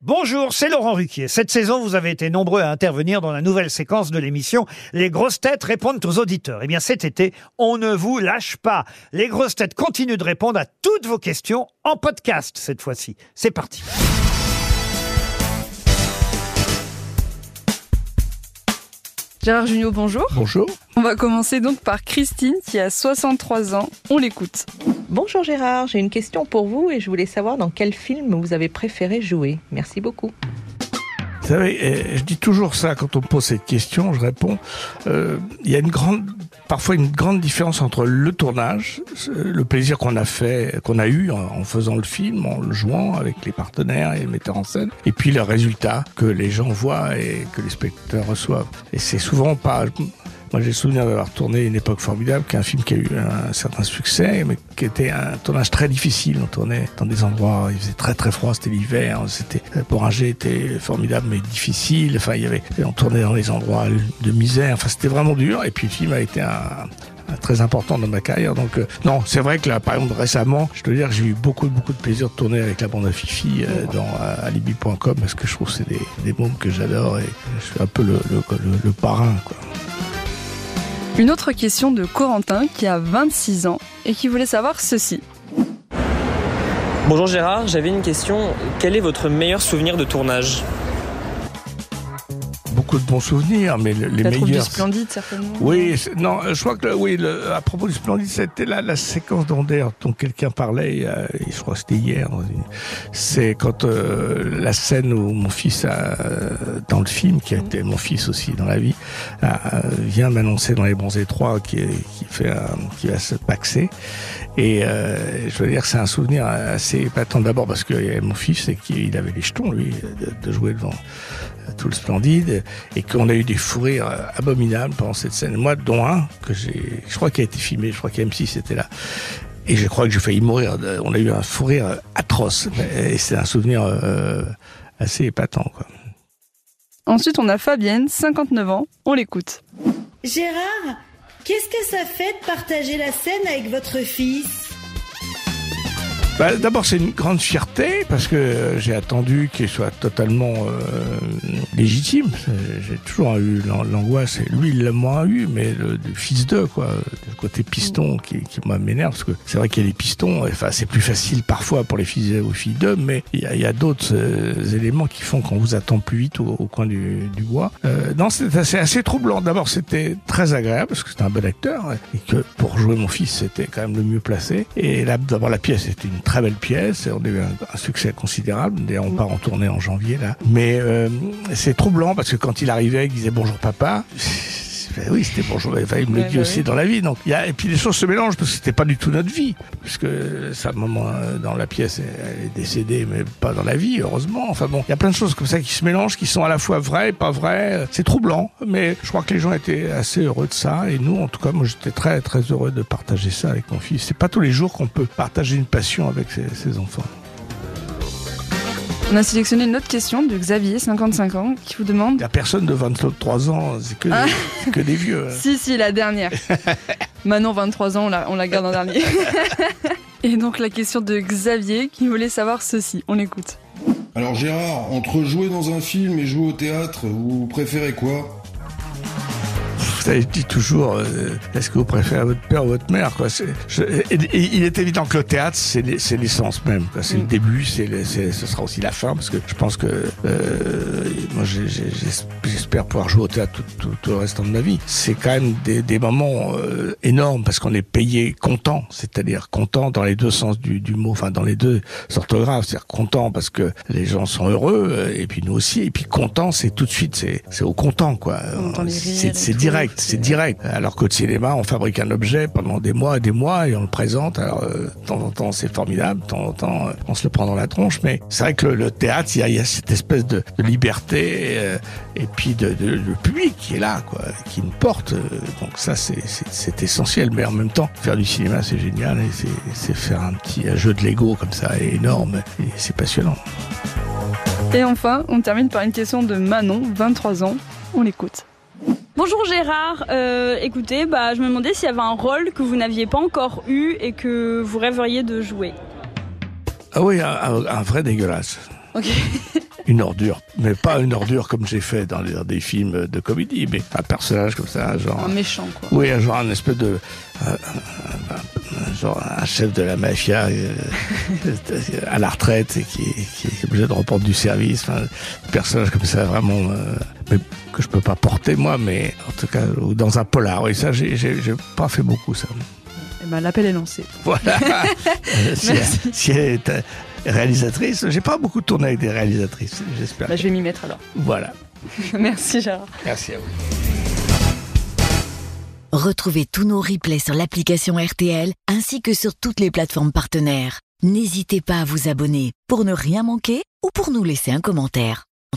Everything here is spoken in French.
Bonjour, c'est Laurent Ruquier. Cette saison, vous avez été nombreux à intervenir dans la nouvelle séquence de l'émission Les grosses têtes répondent aux auditeurs. Eh bien, cet été, on ne vous lâche pas. Les grosses têtes continuent de répondre à toutes vos questions en podcast cette fois-ci. C'est parti. Gérard Junior, bonjour. Bonjour. On va commencer donc par Christine qui a 63 ans. On l'écoute. Bonjour Gérard, j'ai une question pour vous et je voulais savoir dans quel film vous avez préféré jouer. Merci beaucoup. Vous savez, euh, je dis toujours ça quand on me pose cette question, je réponds. euh, Il y a une grande, parfois une grande différence entre le tournage, euh, le plaisir qu'on a fait, qu'on a eu en faisant le film, en le jouant avec les partenaires et les metteurs en scène, et puis le résultat que les gens voient et que les spectateurs reçoivent. Et c'est souvent pas. Moi, j'ai le souvenir d'avoir tourné Une époque formidable, qui est un film qui a eu un certain succès, mais qui était un tournage très difficile. On tournait dans des endroits, il faisait très très froid, c'était l'hiver. C'était Boranger était formidable, mais difficile. Enfin, il y avait, on tournait dans des endroits de misère. Enfin, c'était vraiment dur. Et puis le film a été très important dans ma carrière. Donc euh, non, c'est vrai que là, par exemple, récemment, je dois dire que j'ai eu beaucoup beaucoup de plaisir de tourner avec la bande à Fifi euh, dans euh, alibi.com parce que je trouve que c'est des, des mômes que j'adore et je suis un peu le, le, le parrain, quoi. Une autre question de Corentin qui a 26 ans et qui voulait savoir ceci. Bonjour Gérard, j'avais une question. Quel est votre meilleur souvenir de tournage? Beaucoup de bons souvenirs, mais le- les La troupe du meilleurs. Splendide, certainement. Oui, c'est- non, je crois que oui, le- à propos du Splendide, c'était la, la séquence d'Ander dont quelqu'un parlait, euh, je crois que c'était hier. C'est quand euh, la scène où mon fils, a, euh, dans le film, qui a été mon fils aussi dans la vie, a- vient m'annoncer dans les bronzés 3 qui, fait un- qui va se paxer. Et euh, je veux dire, c'est un souvenir assez épatant d'abord parce que euh, mon fils, et qu'il avait les jetons, lui, de, de jouer devant euh, tout le splendide, et qu'on a eu des fous rires euh, abominables pendant cette scène. Moi, dont un, que j'ai, je crois qu'il a été filmé, je crois qu'M6 était là. Et je crois que j'ai failli mourir. On a eu un fou rire euh, atroce. Et c'est un souvenir euh, assez épatant, quoi. Ensuite, on a Fabienne, 59 ans. On l'écoute. Gérard, qu'est-ce que ça fait de partager la scène avec votre fils? Bah, D'abord, c'est une grande fierté parce que j'ai attendu qu'il soit totalement euh, légitime. J'ai toujours eu l'an- l'angoisse, lui, il l'a moins eu, mais le, le fils d'eux, quoi, côté piston qui, qui m'énerve parce que c'est vrai qu'il y a des pistons. Enfin, c'est plus facile parfois pour les fils ou filles d'eux, mais il y a, a d'autres euh, éléments qui font qu'on vous attend plus vite au, au coin du, du bois. Euh, non, c'est assez, assez troublant. D'abord, c'était très agréable parce que c'était un bon acteur et que pour jouer mon fils, c'était quand même le mieux placé. Et là, d'abord, la pièce était une très belle pièce. et On a eu un, un succès considérable. D'ailleurs, on part en tournée en janvier là. Mais euh, c'est troublant parce que quand il arrivait, il disait bonjour papa. Oui, c'était bonjour. Enfin, il me le dit bah aussi dans la vie. Donc, y a, et puis les choses se mélangent parce que c'était pas du tout notre vie. Puisque sa maman euh, dans la pièce, elle est décédée, mais pas dans la vie, heureusement. Enfin bon, il y a plein de choses comme ça qui se mélangent, qui sont à la fois vraies et pas vraies. C'est troublant, mais je crois que les gens étaient assez heureux de ça. Et nous, en tout cas, moi, j'étais très très heureux de partager ça avec mon fils. C'est pas tous les jours qu'on peut partager une passion avec ses, ses enfants. On a sélectionné une autre question de Xavier, 55 ans, qui vous demande Il y a personne de 23 ans, c'est que, Ah. des- c'est que des vieux. hein. Si, si, la dernière. Manon, 23 ans, on la, on la garde en dernier. Et donc la question de Xavier qui voulait savoir ceci. On l'écoute. Alors Gérard, entre jouer dans un film et jouer au théâtre, vous préférez quoi? Vous savez, je dis toujours, euh, est-ce que vous préférez votre père ou votre mère quoi C'est- je- et- et Il est évident que le théâtre, c'est l'es- c'est l'essence même. quoi. C'est le début, c'est le- c'est- ce sera aussi la fin, parce que je pense que euh, moi, j'ai- j'ai- j'es- j'espère pouvoir jouer au théâtre tout, tout- tout le restant de ma vie. C'est quand même des, des moments euh, énormes, parce qu'on est payé content, c'est-à-dire content dans les deux sens du, du mot, enfin dans les deux orthographes, c'est-à-dire content parce que les gens sont heureux, et puis nous aussi, et puis content, c'est tout de suite, c'est c'est au content, quoi. C'est tout, direct, c'est- direct. Alors qu'au cinéma, on fabrique un objet pendant des mois et des mois et on le présente. Alors, euh, de temps en temps, c'est formidable, de temps en temps, euh, on se le prend dans la tronche. Mais c'est vrai que le, le théâtre, il y a, il y a cette espèce de, de liberté euh, et puis de, de- le public qui est là, quoi, qui nous porte. euh, Donc ça, c'est- essentiel. Mais en même temps, faire du cinéma, c'est génial et c'est- c'est faire un petit jeu de Lego comme ça, énorme et c'est passionnant. Et enfin, on termine par une question de Manon, 23 ans. On l'écoute. Bonjour Gérard, Euh, écoutez, bah, je me demandais s'il y avait un rôle que vous n'aviez pas encore eu et que vous rêveriez de jouer. Ah oui, un, vrai dégueulasse. Ok. une ordure, mais pas une ordure comme j'ai fait dans, les- dans des films de comédie, mais un personnage comme ça, genre. Un méchant, quoi. Oui, un genre un espèce de, un, un- un- un- genre un chef de la mafia euh, à la retraite et qui, est- qui est obligé de reprendre du service. Enfin, un personnage comme ça vraiment euh, mais que je peux pas porter moi, mais en tout cas ou dans un polar. Oui, ça j'ai pas fait beaucoup ça. Eh ben, l'appel est lancé. Voilà. Euh, si, elle, si elle est euh, réalisatrice, j'ai pas beaucoup tourné avec des réalisatrices. J'espère. Bah, je vais m'y mettre alors. Voilà. Merci Gérard. Merci à vous. Retrouvez tous nos replays sur l'application RTL ainsi que sur toutes les plateformes partenaires. N'hésitez pas à vous abonner pour ne rien manquer ou pour nous laisser un commentaire.